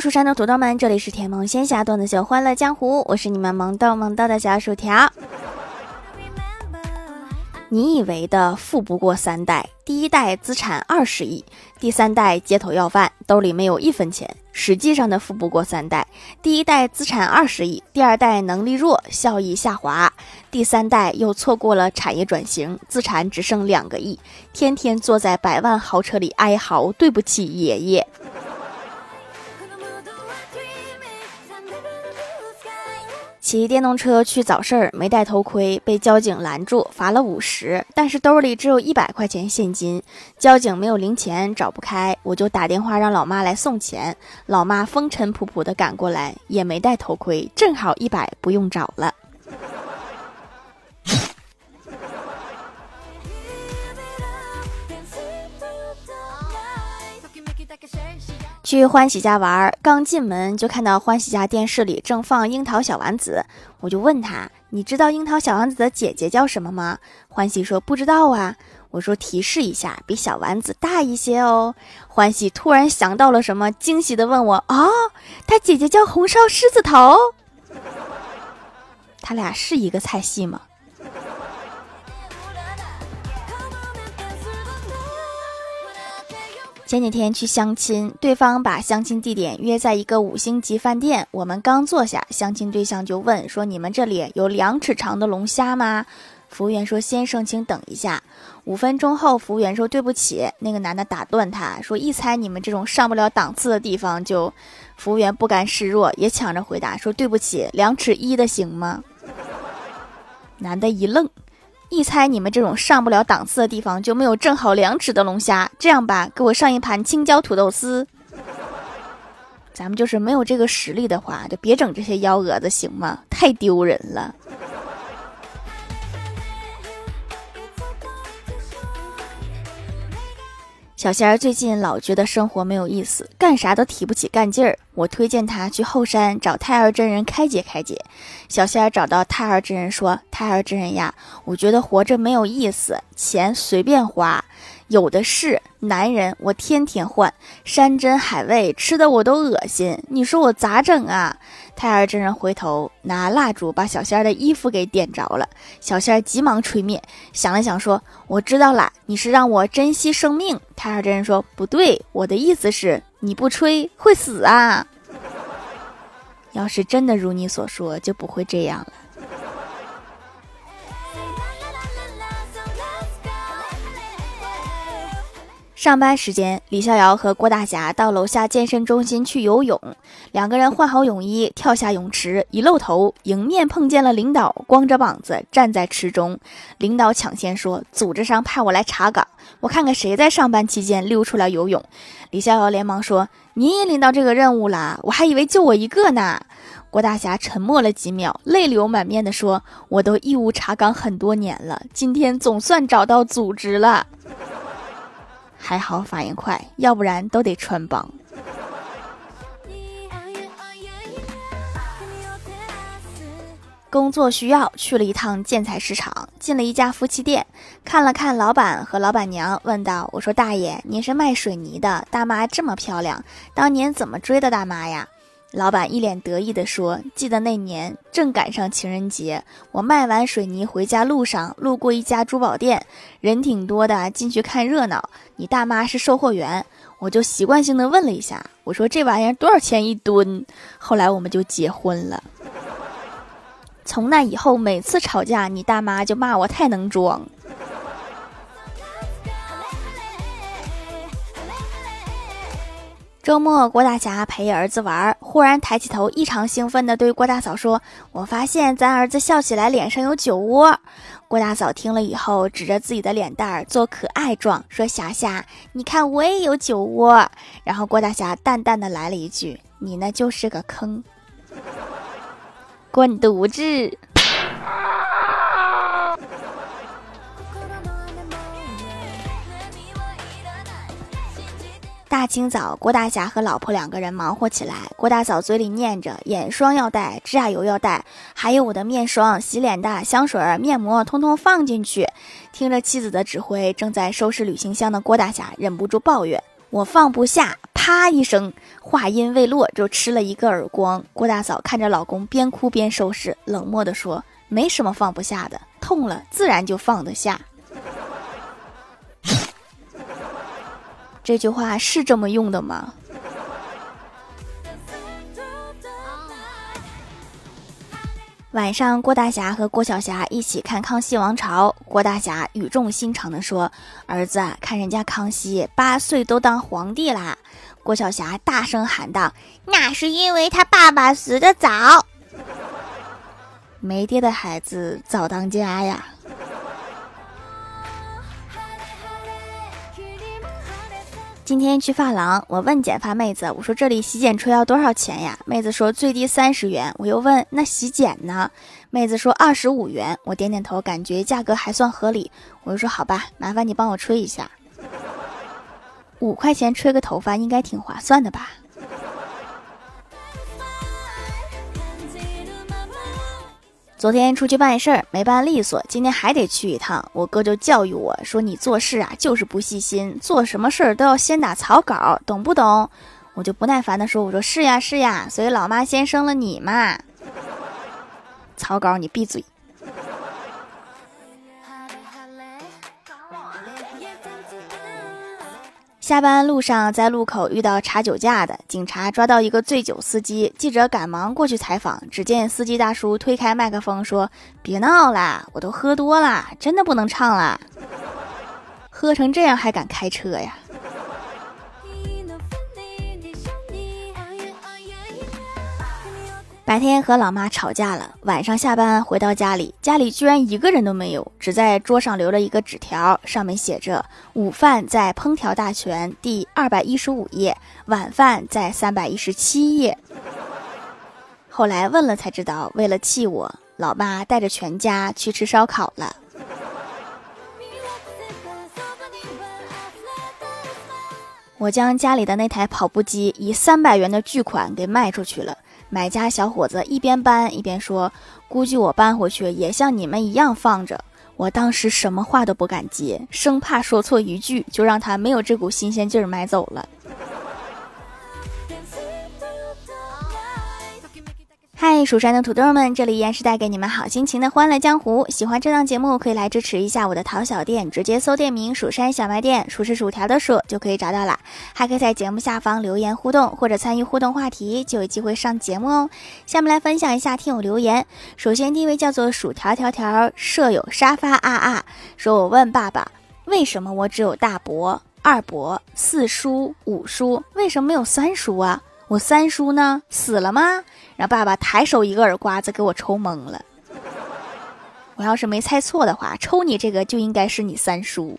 蜀山的土豆们，这里是甜萌仙侠段子秀《欢乐江湖》，我是你们萌豆萌豆的小薯条。你以为的富不过三代，第一代资产二十亿，第三代街头要饭，兜里没有一分钱。实际上的富不过三代，第一代资产二十亿，第二代能力弱，效益下滑，第三代又错过了产业转型，资产只剩两个亿，天天坐在百万豪车里哀嚎，对不起爷爷。骑电动车去早市儿，没戴头盔，被交警拦住，罚了五十。但是兜里只有一百块钱现金，交警没有零钱，找不开，我就打电话让老妈来送钱。老妈风尘仆仆的赶过来，也没戴头盔，正好一百，不用找了。去欢喜家玩，刚进门就看到欢喜家电视里正放《樱桃小丸子》，我就问他：“你知道《樱桃小丸子》的姐姐叫什么吗？”欢喜说：“不知道啊。”我说：“提示一下，比小丸子大一些哦。”欢喜突然想到了什么，惊喜的问我：“啊，他姐姐叫红烧狮子头？他俩是一个菜系吗？”前几天去相亲，对方把相亲地点约在一个五星级饭店。我们刚坐下，相亲对象就问说：“你们这里有两尺长的龙虾吗？”服务员说：“先生，请等一下。”五分钟后，服务员说：“对不起。”那个男的打断他说：“一猜你们这种上不了档次的地方，就……”服务员不甘示弱，也抢着回答说：“对不起，两尺一的行吗？”男的一愣。一猜你们这种上不了档次的地方就没有正好两尺的龙虾。这样吧，给我上一盘青椒土豆丝。咱们就是没有这个实力的话，就别整这些幺蛾子，行吗？太丢人了。小仙儿最近老觉得生活没有意思，干啥都提不起干劲儿。我推荐他去后山找太二真人开解开解。小仙儿找到太二真人说：“太二真人呀，我觉得活着没有意思，钱随便花。”有的是男人，我天天换山珍海味，吃的我都恶心。你说我咋整啊？太儿真人回头拿蜡烛把小仙儿的衣服给点着了，小仙儿急忙吹灭，想了想说：“我知道了，你是让我珍惜生命。”太儿真人说：“不对，我的意思是你不吹会死啊。要是真的如你所说，就不会这样了。”上班时间，李逍遥和郭大侠到楼下健身中心去游泳。两个人换好泳衣，跳下泳池，一露头，迎面碰见了领导，光着膀子站在池中。领导抢先说：“组织上派我来查岗，我看看谁在上班期间溜出来游泳。”李逍遥连忙说：“您也领到这个任务了，我还以为就我一个呢。”郭大侠沉默了几秒，泪流满面地说：“我都义务查岗很多年了，今天总算找到组织了。”还好反应快，要不然都得穿帮。工作需要去了一趟建材市场，进了一家夫妻店，看了看老板和老板娘，问道：“我说大爷，您是卖水泥的，大妈这么漂亮，当年怎么追的大妈呀？”老板一脸得意地说：“记得那年正赶上情人节，我卖完水泥回家路上路过一家珠宝店，人挺多的，进去看热闹。你大妈是售货员，我就习惯性的问了一下，我说这玩意儿多少钱一吨？后来我们就结婚了。从那以后，每次吵架，你大妈就骂我太能装。”周末，郭大侠陪儿子玩，忽然抬起头，异常兴奋地对郭大嫂说：“我发现咱儿子笑起来脸上有酒窝。”郭大嫂听了以后，指着自己的脸蛋儿做可爱状，说：“霞霞，你看我也有酒窝。”然后郭大侠淡淡的来了一句：“你那就是个坑，滚犊子！”大清早，郭大侠和老婆两个人忙活起来。郭大嫂嘴里念着：“眼霜要带，指甲油要带，还有我的面霜、洗脸的香水、面膜，通通放进去。”听着妻子的指挥，正在收拾旅行箱的郭大侠忍不住抱怨：“我放不下，啪一声，话音未落就吃了一个耳光。郭大嫂看着老公边哭边收拾，冷漠地说：“没什么放不下的，痛了自然就放得下。”这句话是这么用的吗？晚上，郭大侠和郭晓霞一起看《康熙王朝》。郭大侠语重心长地说：“儿子，看人家康熙八岁都当皇帝啦！”郭晓霞大声喊道：“那是因为他爸爸死得早，没爹的孩子早当家呀。”今天去发廊，我问剪发妹子：“我说这里洗剪吹要多少钱呀？”妹子说：“最低三十元。”我又问：“那洗剪呢？”妹子说：“二十五元。”我点点头，感觉价格还算合理。我就说：“好吧，麻烦你帮我吹一下，五块钱吹个头发应该挺划算的吧。”昨天出去办事儿没办利索，今天还得去一趟。我哥就教育我说：“你做事啊就是不细心，做什么事儿都要先打草稿，懂不懂？”我就不耐烦的说：“我说是呀是呀，所以老妈先生了你嘛。”草稿，你闭嘴。下班路上，在路口遇到查酒驾的警察，抓到一个醉酒司机。记者赶忙过去采访，只见司机大叔推开麦克风说：“别闹啦，我都喝多啦，真的不能唱啦。喝成这样还敢开车呀？”白天和老妈吵架了，晚上下班回到家里，家里居然一个人都没有，只在桌上留了一个纸条，上面写着：“午饭在烹调大全第二百一十五页，晚饭在三百一十七页。”后来问了才知道，为了气我，老妈带着全家去吃烧烤了。我将家里的那台跑步机以三百元的巨款给卖出去了。买家小伙子一边搬一边说：“估计我搬回去也像你们一样放着。”我当时什么话都不敢接，生怕说错一句就让他没有这股新鲜劲儿买走了。嗨，蜀山的土豆们，这里依然是带给你们好心情的欢乐江湖。喜欢这档节目，可以来支持一下我的淘小店，直接搜店名“蜀山小卖店”，数是薯条的数就可以找到了。还可以在节目下方留言互动，或者参与互动话题，就有机会上节目哦。下面来分享一下听友留言。首先第一位叫做薯条条条舍友沙发啊啊，说我问爸爸，为什么我只有大伯、二伯、四叔、五叔，为什么没有三叔啊？我三叔呢？死了吗？让爸爸抬手一个耳刮子给我抽懵了。我要是没猜错的话，抽你这个就应该是你三叔。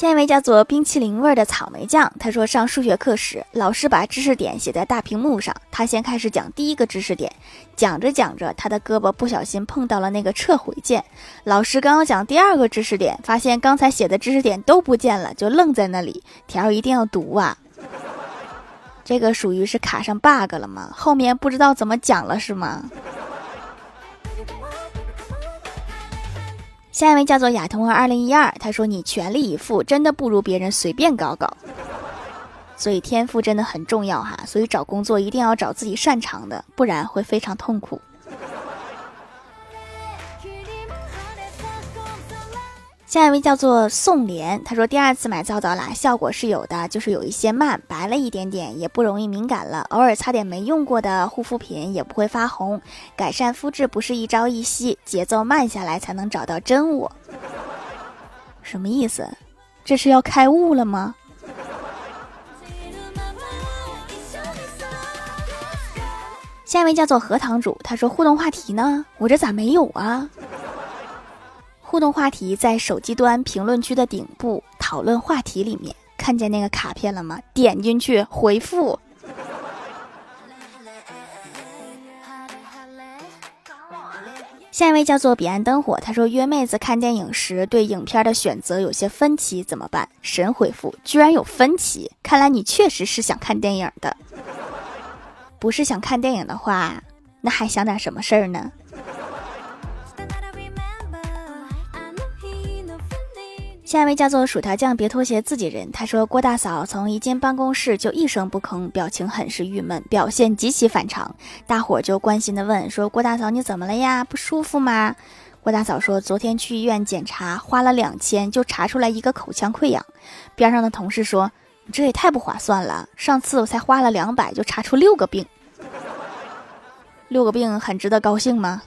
下一位叫做冰淇淋味的草莓酱，他说上数学课时，老师把知识点写在大屏幕上，他先开始讲第一个知识点，讲着讲着，他的胳膊不小心碰到了那个撤回键。老师刚要讲第二个知识点，发现刚才写的知识点都不见了，就愣在那里。条一定要读啊！这个属于是卡上 bug 了吗？后面不知道怎么讲了是吗？下一位叫做亚童儿二零一二，他说：“你全力以赴，真的不如别人随便搞搞。所以天赋真的很重要哈，所以找工作一定要找自己擅长的，不然会非常痛苦。”下一位叫做宋莲，他说第二次买皂皂啦，效果是有的，就是有一些慢，白了一点点，也不容易敏感了。偶尔擦点没用过的护肤品，也不会发红。改善肤质不是一朝一夕，节奏慢下来才能找到真我。什么意思？这是要开悟了吗？下一位叫做核桃主，他说互动话题呢，我这咋没有啊？互动话题在手机端评论区的顶部讨论话题里面，看见那个卡片了吗？点进去回复。下一位叫做彼岸灯火，他说约妹子看电影时对影片的选择有些分歧，怎么办？神回复，居然有分歧，看来你确实是想看电影的。不是想看电影的话，那还想点什么事儿呢？下一位叫做薯条酱，别拖鞋，自己人。他说郭大嫂从一进办公室就一声不吭，表情很是郁闷，表现极其反常。大伙就关心的问说：“郭大嫂你怎么了呀？不舒服吗？”郭大嫂说：“昨天去医院检查，花了两千就查出来一个口腔溃疡。”边上的同事说：“你这也太不划算了，上次我才花了两百就查出六个病，六个病很值得高兴吗？”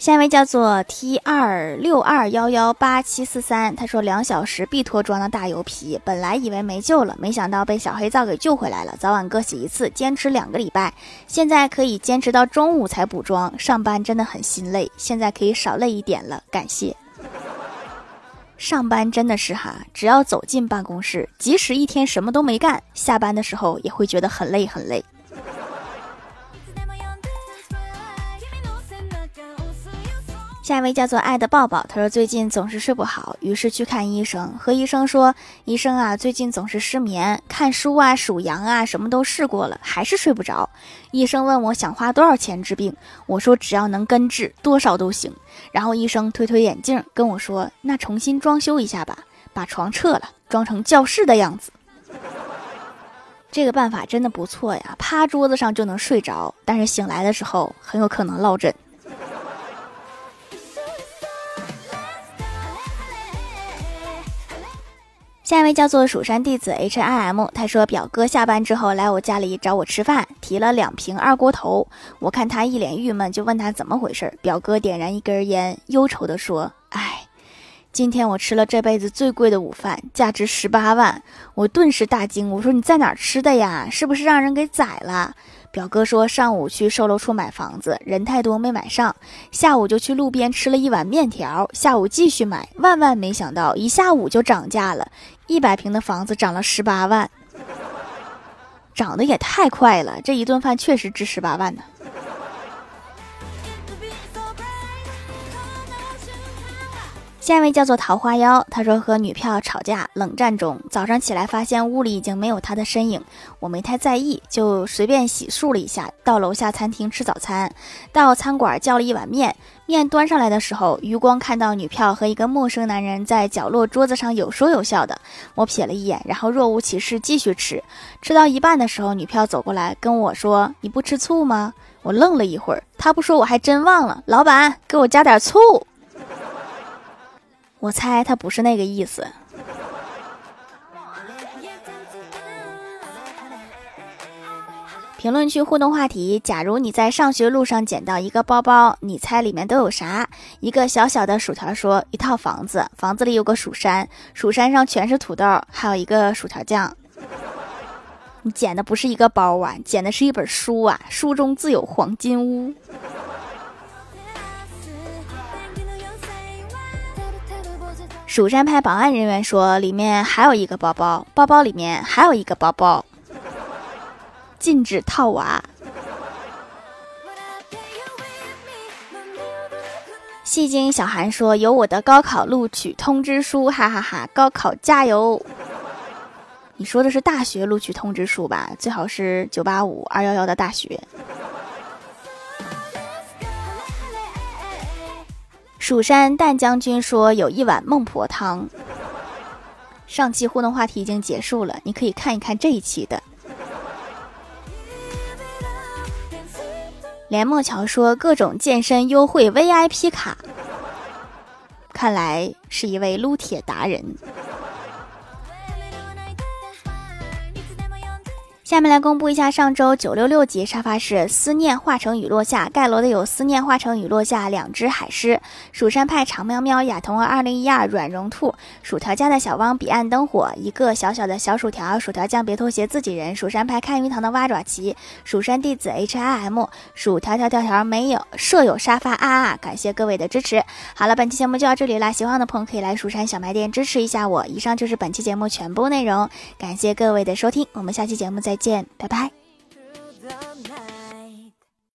下一位叫做 T 二六二幺幺八七四三，他说两小时必脱妆的大油皮，本来以为没救了，没想到被小黑皂给救回来了。早晚各洗一次，坚持两个礼拜，现在可以坚持到中午才补妆。上班真的很心累，现在可以少累一点了，感谢。上班真的是哈，只要走进办公室，即使一天什么都没干，下班的时候也会觉得很累很累。下一位叫做爱的抱抱，他说最近总是睡不好，于是去看医生，和医生说：“医生啊，最近总是失眠，看书啊、数羊啊，什么都试过了，还是睡不着。”医生问我想花多少钱治病，我说只要能根治，多少都行。然后医生推推眼镜跟我说：“那重新装修一下吧，把床撤了，装成教室的样子。”这个办法真的不错呀，趴桌子上就能睡着，但是醒来的时候很有可能落枕。下一位叫做蜀山弟子 H I M，他说表哥下班之后来我家里找我吃饭，提了两瓶二锅头。我看他一脸郁闷，就问他怎么回事。表哥点燃一根烟，忧愁地说：“哎，今天我吃了这辈子最贵的午饭，价值十八万。”我顿时大惊，我说：“你在哪儿吃的呀？是不是让人给宰了？”表哥说：“上午去售楼处买房子，人太多没买上。下午就去路边吃了一碗面条。下午继续买，万万没想到，一下午就涨价了，一百平的房子涨了十八万，涨得也太快了。这一顿饭确实值十八万呢。”下一位叫做桃花妖，他说和女票吵架，冷战中，早上起来发现屋里已经没有他的身影，我没太在意，就随便洗漱了一下，到楼下餐厅吃早餐，到餐馆叫了一碗面，面端上来的时候，余光看到女票和一个陌生男人在角落桌子上有说有笑的，我瞥了一眼，然后若无其事继续吃，吃到一半的时候，女票走过来跟我说：“你不吃醋吗？”我愣了一会儿，他不说我还真忘了，老板给我加点醋。我猜他不是那个意思。评论区互动话题：假如你在上学路上捡到一个包包，你猜里面都有啥？一个小小的薯条说：一套房子，房子里有个蜀山，蜀山上全是土豆，还有一个薯条酱。你捡的不是一个包啊，捡的是一本书啊，书中自有黄金屋。蜀山派保安人员说：“里面还有一个包包，包包里面还有一个包包，禁止套娃。”戏精小韩说：“有我的高考录取通知书，哈哈哈！高考加油！”你说的是大学录取通知书吧？最好是九八五二幺幺的大学。蜀山淡将军说有一碗孟婆汤。上期互动话题已经结束了，你可以看一看这一期的。连莫桥说各种健身优惠 VIP 卡，看来是一位撸铁达人。下面来公布一下上周九六六级沙发是思念化成雨落下盖楼的有思念化成雨落下两只海狮，蜀山派长喵喵亚童儿二零一二软绒兔，薯条家的小汪彼岸灯火一个小小的小薯条，薯条酱别拖鞋自己人，蜀山派看鱼塘的蛙爪旗，蜀山弟子 H I M，薯条条条条没有舍友沙发啊啊！感谢各位的支持。好了，本期节目就到这里啦，喜欢的朋友可以来蜀山小卖店支持一下我。以上就是本期节目全部内容，感谢各位的收听，我们下期节目再。见，拜拜。